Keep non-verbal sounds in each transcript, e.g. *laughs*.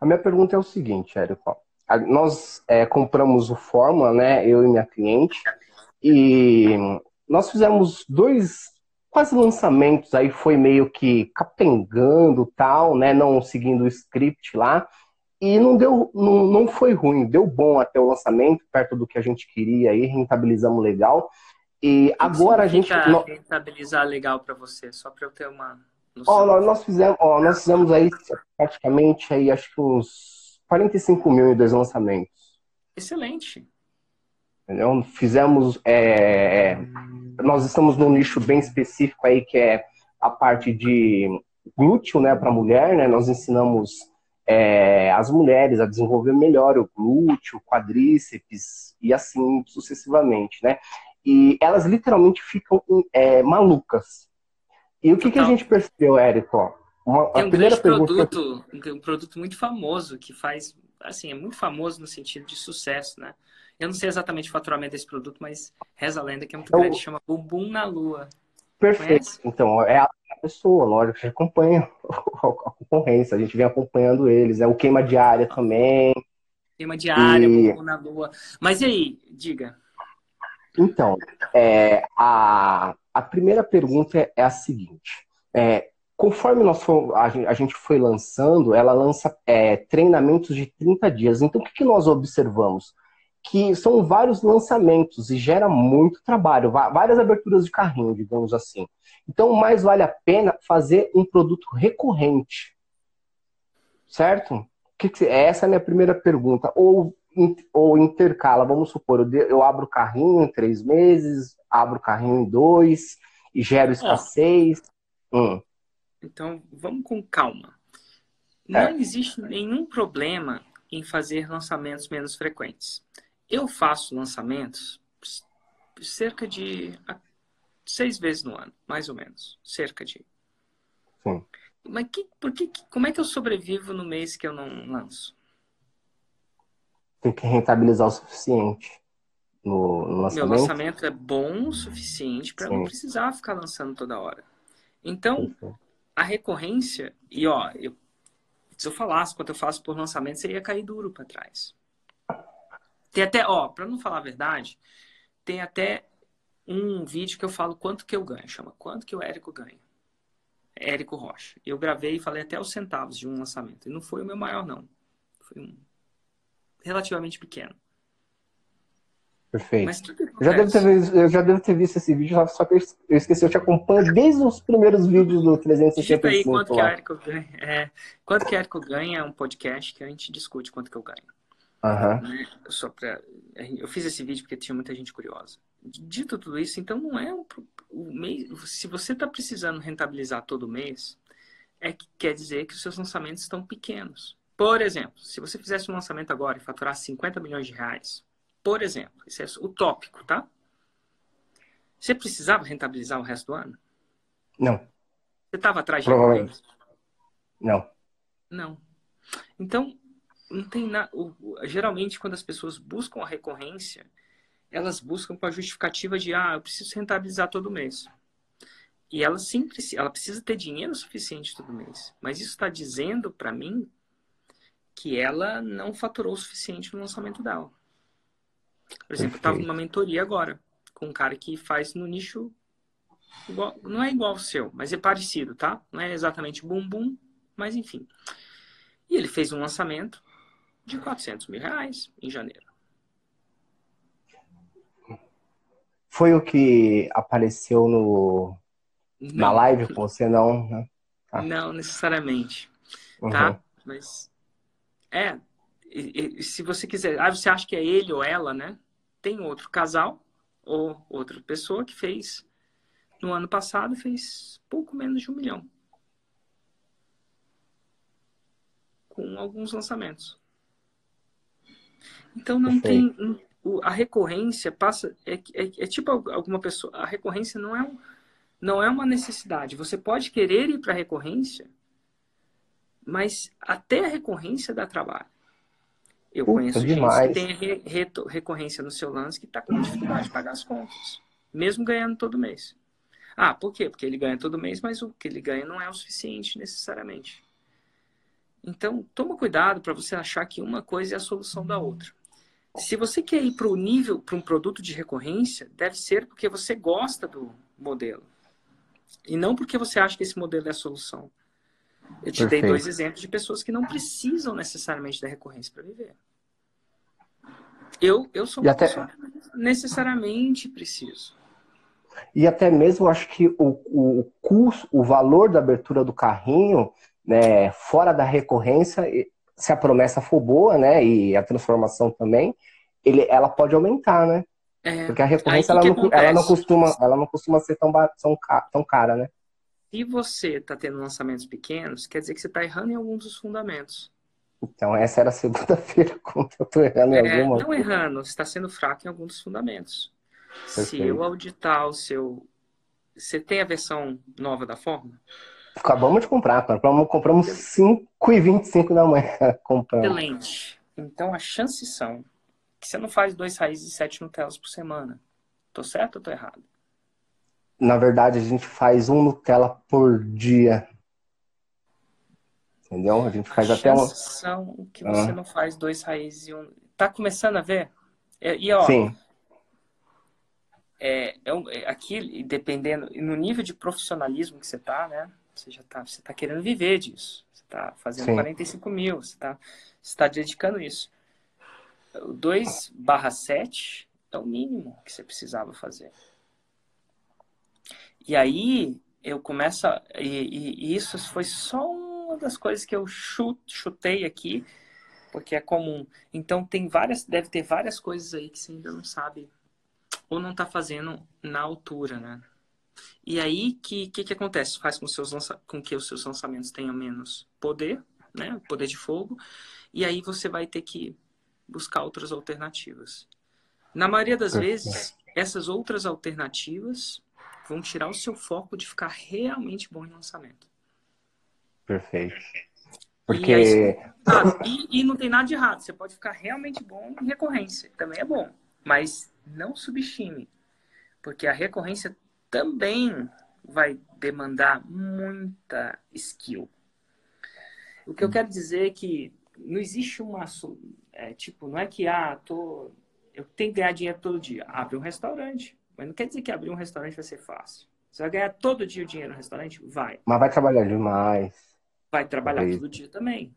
A minha pergunta é o seguinte, Érico. Nós é, compramos o Fórmula, né? Eu e minha cliente, e nós fizemos dois quase lançamentos aí foi meio que capengando tal, né? Não seguindo o script lá. E não deu, não, não foi ruim, deu bom até o lançamento, perto do que a gente queria aí, rentabilizamos legal. E agora a gente. Rentabilizar legal para você, só para eu ter uma. Ó, nós, nós, fizemos, ó, nós fizemos aí praticamente aí, acho que uns 45 mil em dois lançamentos. Excelente. Entendeu? Fizemos. É, nós estamos num nicho bem específico aí, que é a parte de glúteo, né, para mulher, né? Nós ensinamos é, as mulheres a desenvolver melhor o glúteo, quadríceps e assim sucessivamente, né? E elas literalmente ficam é, malucas. E o que, que a gente percebeu, Érico? Uma, Tem um primeira produto, um produto muito famoso que faz, assim, é muito famoso no sentido de sucesso, né? Eu não sei exatamente o faturamento desse produto, mas reza a lenda que é muito então, grande, chama Bumbum na Lua. Perfeito. Conhece? Então, é a pessoa, lógico, que acompanha *laughs* a concorrência, a gente vem acompanhando eles, é o queima diária também. Queima diária, e... Bumbum na Lua. Mas e aí, diga. Então, é, a, a primeira pergunta é, a seguinte. É, conforme nós for, a, gente foi lançando, ela lança é, treinamentos de 30 dias. Então, o que, que nós observamos? Que são vários lançamentos e gera muito trabalho, várias aberturas de carrinho, digamos assim. Então, mais vale a pena fazer um produto recorrente. Certo? Essa é a minha primeira pergunta. Ou ou intercala, vamos supor, eu abro o carrinho em três meses, abro o carrinho em dois, e gero escassez. hum. Então, vamos com calma. Não é. existe nenhum problema em fazer lançamentos menos frequentes. Eu faço lançamentos cerca de seis vezes no ano, mais ou menos. Cerca de. Sim. Mas que, por que, como é que eu sobrevivo no mês que eu não lanço? Tem que rentabilizar o suficiente no, no lançamento. Meu lançamento é bom o suficiente para não precisar ficar lançando toda hora. Então, a recorrência, e ó, eu, se eu falasse quanto eu faço por lançamento, você ia cair duro para trás. Tem até, ó, para não falar a verdade, tem até um vídeo que eu falo quanto que eu ganho, chama Quanto que o Érico ganha. Érico Rocha. Eu gravei e falei até os centavos de um lançamento. E não foi o meu maior, não. Foi um relativamente pequeno. Perfeito. Mas eu, já devo ter, eu já devo ter visto esse vídeo, só que eu esqueci, eu te acompanho desde os primeiros vídeos do 365. aí quanto que, Érico ganha, é, quanto que Érico ganha é um podcast que a gente discute quanto que eu ganho. Uhum. Só pra, eu fiz esse vídeo porque tinha muita gente curiosa. Dito tudo isso, então não é um, o mês, se você está precisando rentabilizar todo mês, é que quer dizer que os seus lançamentos estão pequenos. Por exemplo, se você fizesse um lançamento agora e faturasse 50 milhões de reais, por exemplo, isso é utópico, tá? Você precisava rentabilizar o resto do ano? Não. Você estava atrás de Provavelmente. Não. Não. Então, não tem nada. Geralmente, quando as pessoas buscam a recorrência, elas buscam com a justificativa de, ah, eu preciso rentabilizar todo mês. E ela sempre, ela precisa ter dinheiro suficiente todo mês. Mas isso está dizendo para mim que ela não faturou o suficiente no lançamento dela. Por exemplo, eu estava numa mentoria agora com um cara que faz no nicho igual, não é igual ao seu, mas é parecido, tá? Não é exatamente bumbum, mas enfim. E ele fez um lançamento de 400 mil reais em janeiro. Foi o que apareceu no não. na live com você, não? Né? Ah. Não necessariamente, uhum. tá? Mas é, e, e, se você quiser, ah, você acha que é ele ou ela, né? Tem outro casal ou outra pessoa que fez no ano passado fez pouco menos de um milhão com alguns lançamentos. Então não tem a recorrência passa é, é, é, tipo alguma pessoa a recorrência não é um, não é uma necessidade. Você pode querer ir para a recorrência mas até a recorrência dá trabalho. Eu Puta, conheço demais. gente que tem re recorrência no seu lance que está com dificuldade de pagar as contas, mesmo ganhando todo mês. Ah, por quê? Porque ele ganha todo mês, mas o que ele ganha não é o suficiente necessariamente. Então, toma cuidado para você achar que uma coisa é a solução da outra. Se você quer ir para o nível, para um produto de recorrência, deve ser porque você gosta do modelo. E não porque você acha que esse modelo é a solução. Eu te Perfeito. dei dois exemplos de pessoas que não precisam necessariamente da recorrência para viver. Eu, eu sou uma até... pessoa que necessariamente preciso. E até mesmo acho que o, o custo, o valor da abertura do carrinho, né, fora da recorrência, se a promessa for boa, né, e a transformação também, ele, ela pode aumentar, né? É, Porque a recorrência ela, não, ela, não, costuma, ela não costuma ser tão, tão cara, né? Se você está tendo lançamentos pequenos, quer dizer que você está errando em alguns dos fundamentos. Então, essa era a segunda-feira, *laughs* eu estou errando em é, alguma Não errando, você está sendo fraco em alguns dos fundamentos. Perfeito. Se eu auditar o seu. Você tem a versão nova da fórmula? Acabamos de comprar, compramos, compramos 5,25 da manhã. *laughs* Compramos. Excelente. Então, as chances são que você não faz dois raízes e sete Nutellas por semana. Tô certo ou tô errado? Na verdade, a gente faz um Nutella por dia. Entendeu? A gente faz a até uma. são que você ah. não faz dois raízes e um. Tá começando a ver? E, ó, Sim. É, é, é, aqui, dependendo, no nível de profissionalismo que você tá, né? Você já tá, você tá querendo viver disso. Você tá fazendo Sim. 45 mil, você tá, você tá dedicando isso. O 2 barra 7 é o mínimo que você precisava fazer. E aí eu começo a, e, e, isso foi só uma das coisas que eu chutei aqui, porque é comum. Então tem várias, deve ter várias coisas aí que você ainda não sabe ou não está fazendo na altura, né? E aí que que, que acontece? Faz com, seus lança... com que os seus lançamentos tenham menos poder, né? Poder de fogo. E aí você vai ter que buscar outras alternativas. Na maioria das vezes, essas outras alternativas vão tirar o seu foco de ficar realmente bom em lançamento. Perfeito. Porque. E, aí, e, e, não tem nada de errado. Você pode ficar realmente bom em recorrência. Também é bom. Mas não subestime. Porque a recorrência também vai demandar muita skill. O que eu quero dizer é que não existe uma é, tipo, não é que, ah, tô, eu tenho que ganhar dinheiro todo dia. Abre um restaurante. Mas não quer dizer que abrir um restaurante vai ser fácil. Você vai ganhar todo dia o dinheiro no restaurante? Vai. Mas vai trabalhar demais. Vai trabalhar Talvez. todo dia também.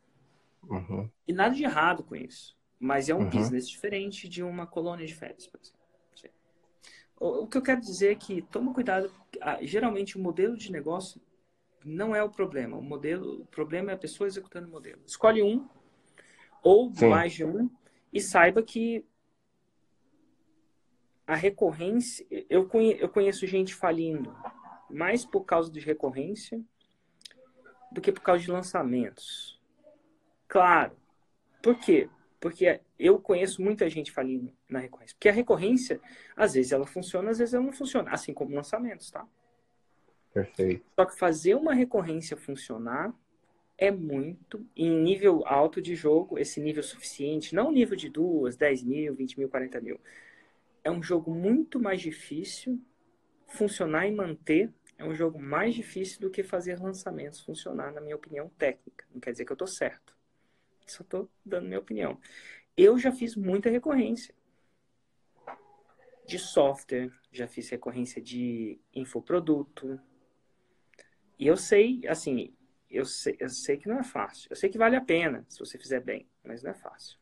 Uhum. E nada de errado com isso. Mas é um uhum. business diferente de uma colônia de férias, por exemplo. O, o que eu quero dizer é que toma cuidado. Geralmente o modelo de negócio não é o problema. O modelo, o problema é a pessoa executando o modelo. Escolhe um ou Sim. mais de um, e saiba que a recorrência. Eu, eu conheço gente falindo mais por causa de recorrência do que por causa de lançamentos. Claro. Por quê? Porque eu conheço muita gente falindo na recorrência. Porque a recorrência, às vezes ela funciona, às vezes ela não funciona. Assim como lançamentos, tá? Perfeito. Só que fazer uma recorrência funcionar é muito, em nível alto de jogo, esse nível suficiente, não nível de duas, 10 mil, 20 mil, 40 mil. É um jogo muito mais difícil, funcionar e manter é um jogo mais difícil do que fazer lançamentos funcionar, na minha opinião técnica. Não quer dizer que eu estou certo. Só estou dando minha opinião. Eu já fiz muita recorrência de software, já fiz recorrência de infoproduto. E eu sei, assim, eu sei, eu sei que não é fácil. Eu sei que vale a pena se você fizer bem, mas não é fácil.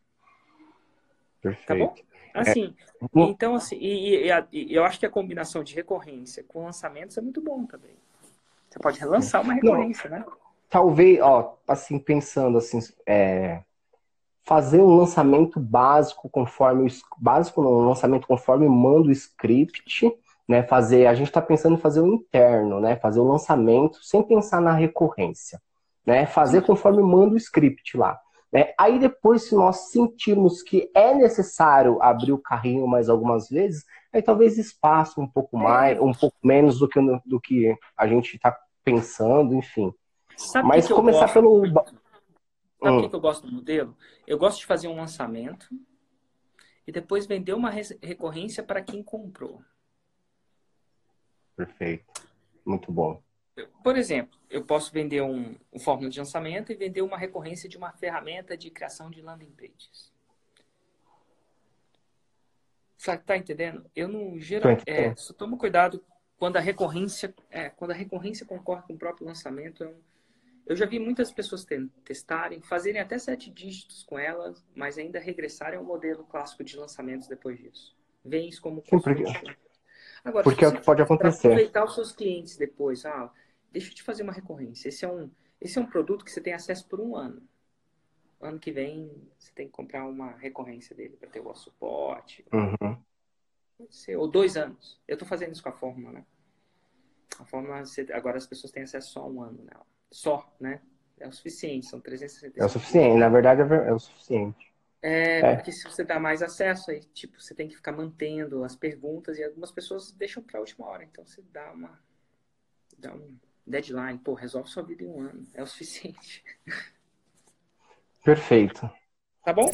Perfeito. Tá bom? Assim, é... então assim, e, e, e, eu acho que a combinação de recorrência com lançamentos é muito bom também. Você pode relançar uma recorrência, não, né? Talvez, ó, assim, pensando assim, é, fazer um lançamento básico conforme básico não, um lançamento conforme manda o script, né? Fazer, a gente está pensando em fazer o interno, né? Fazer o lançamento sem pensar na recorrência, né? Fazer conforme manda o script lá. Né? Aí depois, se nós sentirmos que é necessário abrir o carrinho mais algumas vezes, aí talvez espaço um pouco mais, um pouco menos do que, do que a gente está pensando, enfim. Sabe Mas que começar que pelo. Sabe o hum. que eu gosto do modelo? Eu gosto de fazer um lançamento e depois vender uma recorrência para quem comprou. Perfeito. Muito bom. Por exemplo, eu posso vender um, um fórmula de lançamento e vender uma recorrência de uma ferramenta de criação de landing pages. Sabe, tá entendendo? Eu não geral, é, só tomo cuidado quando a recorrência, é, quando a recorrência concorre com o próprio lançamento. Eu, eu já vi muitas pessoas testarem, fazerem até sete dígitos com elas, mas ainda regressarem ao modelo clássico de lançamentos depois disso. Vem isso como Sim, porque, Agora, porque é o que pode acontecer. Aproveitar os seus clientes depois, ah, deixa eu te fazer uma recorrência. Esse é um, esse é um produto que você tem acesso por um ano ano que vem você tem que comprar uma recorrência dele para ter o suporte. Uhum. Ser, ou dois anos. Eu estou fazendo isso com a fórmula, né? A fórmula, agora as pessoas têm acesso só a um ano nela. Só, né? É o suficiente, são 365. É o suficiente, na verdade é, é o suficiente. É, é, porque se você dá mais acesso, aí, tipo, você tem que ficar mantendo as perguntas e algumas pessoas deixam para a última hora. Então você dá uma. dá um deadline, pô, resolve sua vida em um ano. É o suficiente. Perfeito. Tá bom?